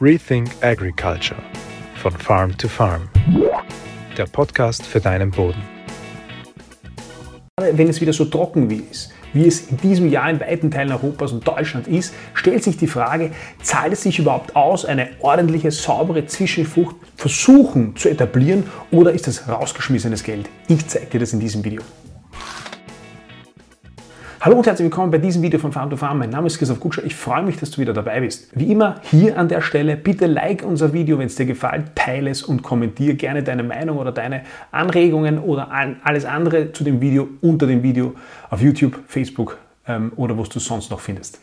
Rethink Agriculture von Farm to Farm. Der Podcast für deinen Boden. Wenn es wieder so trocken wie ist, wie es in diesem Jahr in weiten Teilen Europas und Deutschland ist, stellt sich die Frage, zahlt es sich überhaupt aus, eine ordentliche, saubere Zwischenfrucht versuchen zu etablieren oder ist das rausgeschmissenes Geld? Ich zeige dir das in diesem Video. Hallo und herzlich willkommen bei diesem Video von Farm to Farm. Mein Name ist Christoph Gutscher. Ich freue mich, dass du wieder dabei bist. Wie immer hier an der Stelle, bitte like unser Video, wenn es dir gefällt, teile es und kommentiere gerne deine Meinung oder deine Anregungen oder alles andere zu dem Video unter dem Video auf YouTube, Facebook ähm, oder wo du sonst noch findest.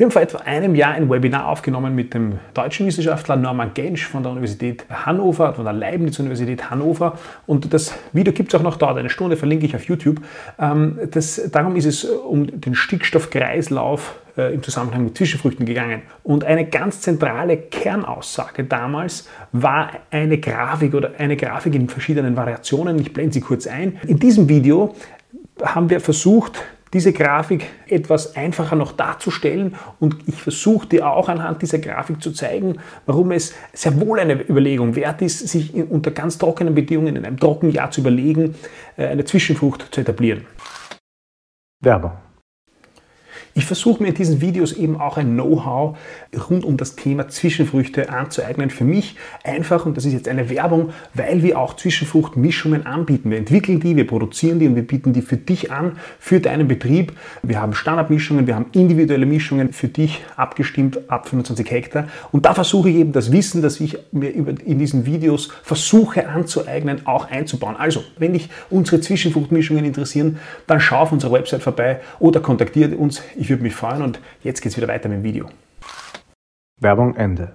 Wir haben vor etwa einem Jahr ein Webinar aufgenommen mit dem deutschen Wissenschaftler Norman Gensch von der Universität Hannover, von der Leibniz-Universität Hannover. Und das Video gibt es auch noch dort, eine Stunde verlinke ich auf YouTube. Ähm, das, darum ist es um den Stickstoffkreislauf äh, im Zusammenhang mit Zwischenfrüchten gegangen. Und eine ganz zentrale Kernaussage damals war eine Grafik oder eine Grafik in verschiedenen Variationen. Ich blende sie kurz ein. In diesem Video haben wir versucht, diese Grafik etwas einfacher noch darzustellen und ich versuche dir auch anhand dieser Grafik zu zeigen, warum es sehr wohl eine Überlegung wert ist, sich unter ganz trockenen Bedingungen in einem Trockenjahr zu überlegen, äh, eine Zwischenfrucht zu etablieren. Werbung. Ich versuche mir in diesen Videos eben auch ein Know-how rund um das Thema Zwischenfrüchte anzueignen. Für mich einfach, und das ist jetzt eine Werbung, weil wir auch Zwischenfruchtmischungen anbieten. Wir entwickeln die, wir produzieren die und wir bieten die für dich an, für deinen Betrieb. Wir haben Standardmischungen, wir haben individuelle Mischungen für dich abgestimmt ab 25 Hektar. Und da versuche ich eben das Wissen, das ich mir in diesen Videos versuche anzueignen, auch einzubauen. Also, wenn dich unsere Zwischenfruchtmischungen interessieren, dann schau auf unserer Website vorbei oder kontaktiere uns. Ich würde mich freuen und jetzt geht es wieder weiter mit dem Video. Werbung Ende.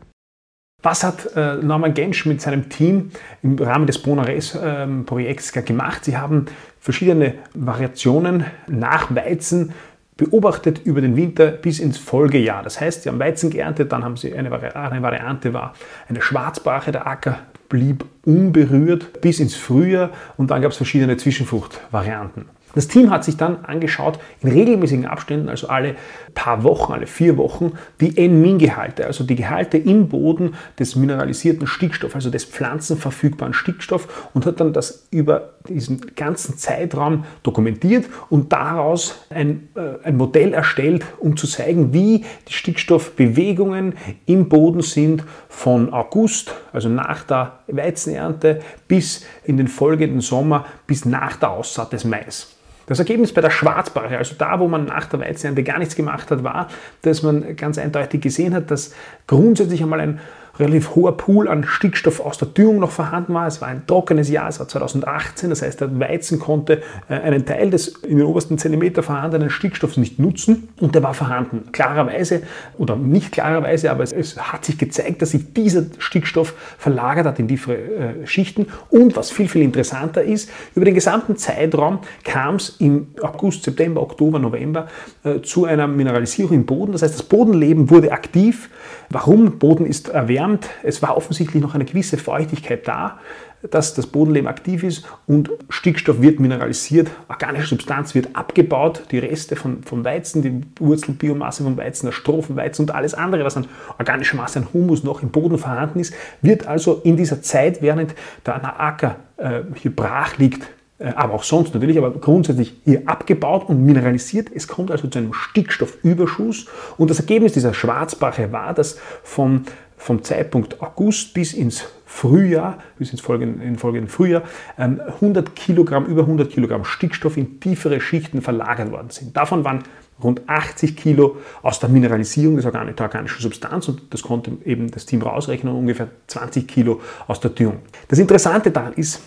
Was hat äh, Norman Gensch mit seinem Team im Rahmen des Bonares-Projekts ähm, gemacht? Sie haben verschiedene Variationen nach Weizen beobachtet über den Winter bis ins Folgejahr. Das heißt, sie haben Weizen geerntet, dann haben sie eine, Vari eine Variante war eine Schwarzbrache, der Acker blieb unberührt bis ins Frühjahr und dann gab es verschiedene Zwischenfruchtvarianten. Das Team hat sich dann angeschaut, in regelmäßigen Abständen, also alle paar Wochen, alle vier Wochen, die N-Min-Gehalte, also die Gehalte im Boden des mineralisierten Stickstoffs, also des pflanzenverfügbaren Stickstoffs und hat dann das über diesen ganzen Zeitraum dokumentiert und daraus ein, äh, ein Modell erstellt, um zu zeigen, wie die Stickstoffbewegungen im Boden sind von August, also nach der Weizenernte, bis in den folgenden Sommer, bis nach der Aussaat des Mais. Das Ergebnis bei der Schwarzbarre, also da, wo man nach der Weizenernte gar nichts gemacht hat, war, dass man ganz eindeutig gesehen hat, dass grundsätzlich einmal ein relativ hoher Pool an Stickstoff aus der Düngung noch vorhanden war. Es war ein trockenes Jahr, es war 2018, das heißt, der Weizen konnte äh, einen Teil des in den obersten Zentimeter vorhandenen Stickstoffs nicht nutzen und der war vorhanden. Klarerweise oder nicht klarerweise, aber es, es hat sich gezeigt, dass sich dieser Stickstoff verlagert hat in tiefere äh, Schichten und was viel, viel interessanter ist, über den gesamten Zeitraum kam es im August, September, Oktober, November äh, zu einer Mineralisierung im Boden. Das heißt, das Bodenleben wurde aktiv. Warum? Boden ist erwärmt erwärmt. Es war offensichtlich noch eine gewisse Feuchtigkeit da, dass das Bodenleben aktiv ist und Stickstoff wird mineralisiert, organische Substanz wird abgebaut, die Reste von, vom Weizen, die Wurzelbiomasse vom Weizen, der Stroh vom Weizen und alles andere, was an organischer Masse, an Humus noch im Boden vorhanden ist, wird also in dieser Zeit, während der Acker äh, hier brach liegt, äh, aber auch sonst natürlich, aber grundsätzlich hier abgebaut und mineralisiert. Es kommt also zu einem Stickstoffüberschuss und das Ergebnis dieser Schwarzbache war, dass vom, vom Zeitpunkt August bis ins Frühjahr, bis ins folgende, folgenden Frühjahr, 100 ähm, Kilogramm, über 100 Kilogramm Stickstoff in tiefere Schichten verlagert worden sind. Davon waren rund 80 Kilo aus der Mineralisierung der organischen Substanz und das konnte eben das Team rausrechnen ungefähr 20 Kilo aus der Düngung. Das Interessante daran ist,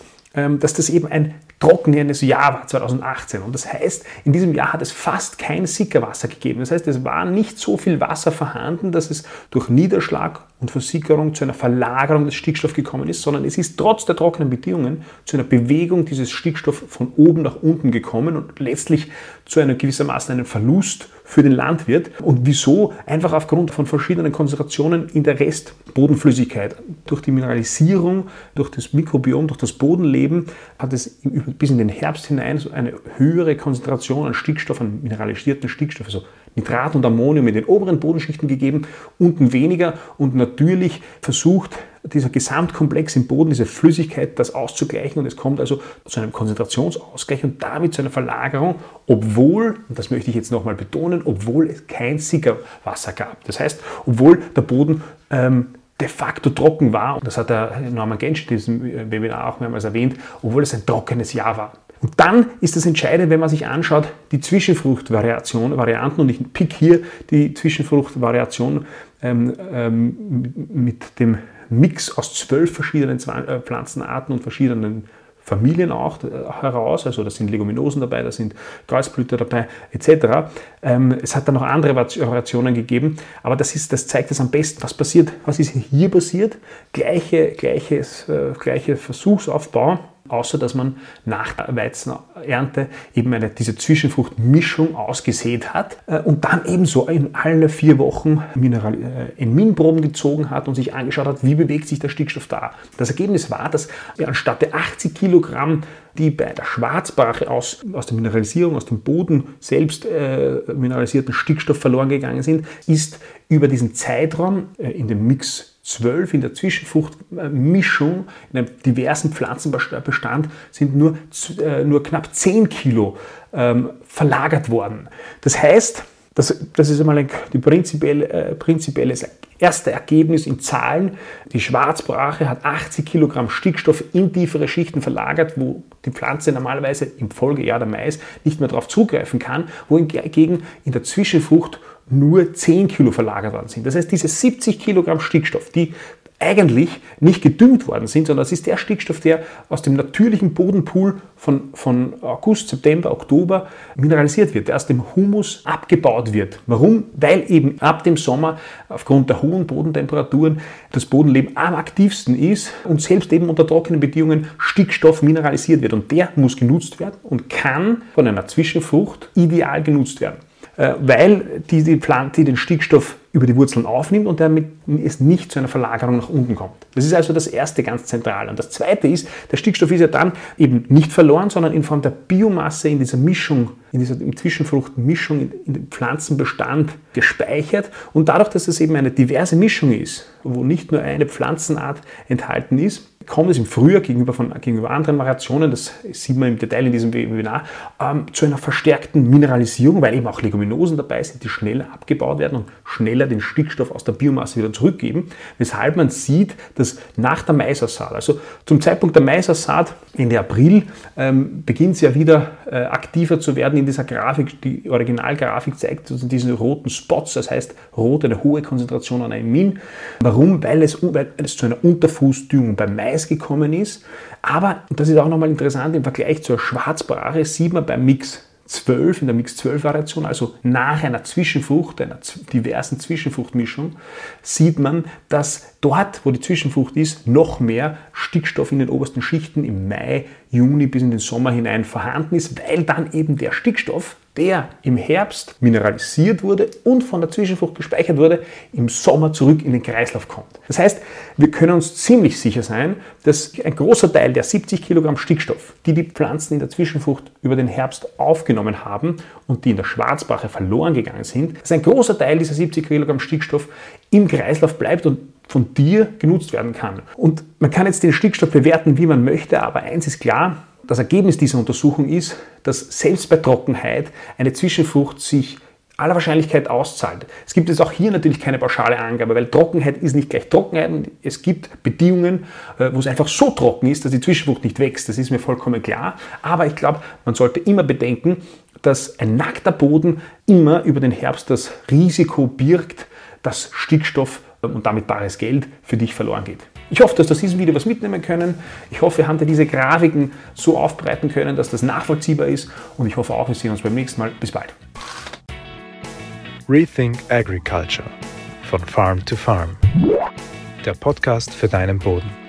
dass das eben ein trockenes Jahr war 2018. Und das heißt, in diesem Jahr hat es fast kein Sickerwasser gegeben. Das heißt, es war nicht so viel Wasser vorhanden, dass es durch Niederschlag und Versickerung zu einer Verlagerung des Stickstoffs gekommen ist, sondern es ist trotz der trockenen Bedingungen zu einer Bewegung dieses Stickstoffs von oben nach unten gekommen und letztlich zu einer gewissermaßen einem Verlust für den Landwirt. Und wieso? Einfach aufgrund von verschiedenen Konzentrationen in der Restbodenflüssigkeit. Durch die Mineralisierung, durch das Mikrobiom, durch das Bodenleben hat es bis in den Herbst hinein so eine höhere Konzentration an Stickstoff, an mineralisierten Stickstoff, also Nitrat und Ammonium in den oberen Bodenschichten gegeben, unten weniger und natürlich versucht dieser Gesamtkomplex im Boden, diese Flüssigkeit, das auszugleichen und es kommt also zu einem Konzentrationsausgleich und damit zu einer Verlagerung, obwohl, und das möchte ich jetzt nochmal betonen, obwohl es kein Sickerwasser gab. Das heißt, obwohl der Boden ähm, de facto trocken war, und das hat der Norman Gensch in diesem Webinar auch mehrmals erwähnt, obwohl es ein trockenes Jahr war. Und dann ist das Entscheidende, wenn man sich anschaut, die Zwischenfruchtvariation, Varianten, und ich pick hier die Zwischenfruchtvariation ähm, ähm, mit dem Mix aus zwölf verschiedenen äh, Pflanzenarten und verschiedenen Familien auch äh, heraus, also da sind Leguminosen dabei, da sind Kreuzblüter dabei, etc. Ähm, es hat dann noch andere Variationen gegeben, aber das, ist, das zeigt es am besten, was passiert, was ist hier passiert. Gleiche, gleiches, äh, gleiche Versuchsaufbau außer dass man nach der Weizenernte eben eine, diese Zwischenfruchtmischung ausgesät hat äh, und dann ebenso in alle vier Wochen Mineral, äh, in Minproben gezogen hat und sich angeschaut hat, wie bewegt sich der Stickstoff da. Das Ergebnis war, dass anstatt der 80 Kilogramm, die bei der Schwarzbrache aus, aus der Mineralisierung, aus dem Boden selbst äh, mineralisierten Stickstoff verloren gegangen sind, ist über diesen Zeitraum äh, in dem Mix 12 in der Zwischenfruchtmischung, in einem diversen Pflanzenbestand, sind nur, äh, nur knapp 10 Kilo ähm, verlagert worden. Das heißt, das, das ist einmal die prinzipielle, äh, prinzipielle erste Ergebnis in Zahlen. Die Schwarzbrache hat 80 Kilogramm Stickstoff in tiefere Schichten verlagert, wo die Pflanze normalerweise im Folgejahr der Mais nicht mehr darauf zugreifen kann, wohingegen in der Zwischenfrucht nur 10 Kilo verlagert worden sind. Das heißt, diese 70 Kilogramm Stickstoff, die eigentlich nicht gedüngt worden sind, sondern das ist der Stickstoff, der aus dem natürlichen Bodenpool von, von August, September, Oktober mineralisiert wird, der aus dem Humus abgebaut wird. Warum? Weil eben ab dem Sommer aufgrund der hohen Bodentemperaturen das Bodenleben am aktivsten ist und selbst eben unter trockenen Bedingungen Stickstoff mineralisiert wird. Und der muss genutzt werden und kann von einer Zwischenfrucht ideal genutzt werden. Äh, weil die, die Pflanze den Stickstoff über die Wurzeln aufnimmt und damit es nicht zu einer Verlagerung nach unten kommt. Das ist also das erste ganz zentral. Und das zweite ist, der Stickstoff ist ja dann eben nicht verloren, sondern in Form der Biomasse in dieser Mischung, in dieser Zwischenfruchtmischung in, in dem Pflanzenbestand gespeichert. Und dadurch, dass es eben eine diverse Mischung ist, wo nicht nur eine Pflanzenart enthalten ist, kommt es im Frühjahr gegenüber, von, gegenüber anderen Variationen, das sieht man im Detail in diesem Webinar, ähm, zu einer verstärkten Mineralisierung, weil eben auch Leguminosen dabei sind, die schneller abgebaut werden und schneller den Stickstoff aus der Biomasse wieder zurückgeben, weshalb man sieht, dass nach der Maisaussaat, also zum Zeitpunkt der Maisaussaat Ende April, ähm, beginnt es ja wieder äh, aktiver zu werden in dieser Grafik. Die Originalgrafik zeigt also diese roten Spots, das heißt rot eine hohe Konzentration an Amin. Warum? Weil es, weil es zu einer Unterfußdüngung beim Mais Preis gekommen ist. Aber, und das ist auch nochmal interessant, im Vergleich zur Schwarzbrache sieht man beim Mix 12, in der Mix 12 Variation, also nach einer Zwischenfrucht, einer diversen Zwischenfruchtmischung, sieht man, dass dort, wo die Zwischenfrucht ist, noch mehr Stickstoff in den obersten Schichten im Mai, Juni bis in den Sommer hinein vorhanden ist, weil dann eben der Stickstoff der im Herbst mineralisiert wurde und von der Zwischenfrucht gespeichert wurde, im Sommer zurück in den Kreislauf kommt. Das heißt, wir können uns ziemlich sicher sein, dass ein großer Teil der 70 Kilogramm Stickstoff, die die Pflanzen in der Zwischenfrucht über den Herbst aufgenommen haben und die in der Schwarzbrache verloren gegangen sind, dass ein großer Teil dieser 70 Kilogramm Stickstoff im Kreislauf bleibt und von dir genutzt werden kann. Und man kann jetzt den Stickstoff bewerten, wie man möchte, aber eins ist klar, das Ergebnis dieser Untersuchung ist, dass selbst bei Trockenheit eine Zwischenfrucht sich aller Wahrscheinlichkeit auszahlt. Es gibt jetzt auch hier natürlich keine pauschale Angabe, weil Trockenheit ist nicht gleich Trockenheit und es gibt Bedingungen, äh, wo es einfach so trocken ist, dass die Zwischenfrucht nicht wächst. Das ist mir vollkommen klar. Aber ich glaube, man sollte immer bedenken, dass ein nackter Boden immer über den Herbst das Risiko birgt, dass Stickstoff und damit bares Geld für dich verloren geht. Ich hoffe, dass du aus diesem Video was mitnehmen können. Ich hoffe, wir haben dir diese Grafiken so aufbereiten können, dass das nachvollziehbar ist. Und ich hoffe auch, wir sehen uns beim nächsten Mal. Bis bald. Rethink Agriculture von Farm to Farm. Der Podcast für deinen Boden.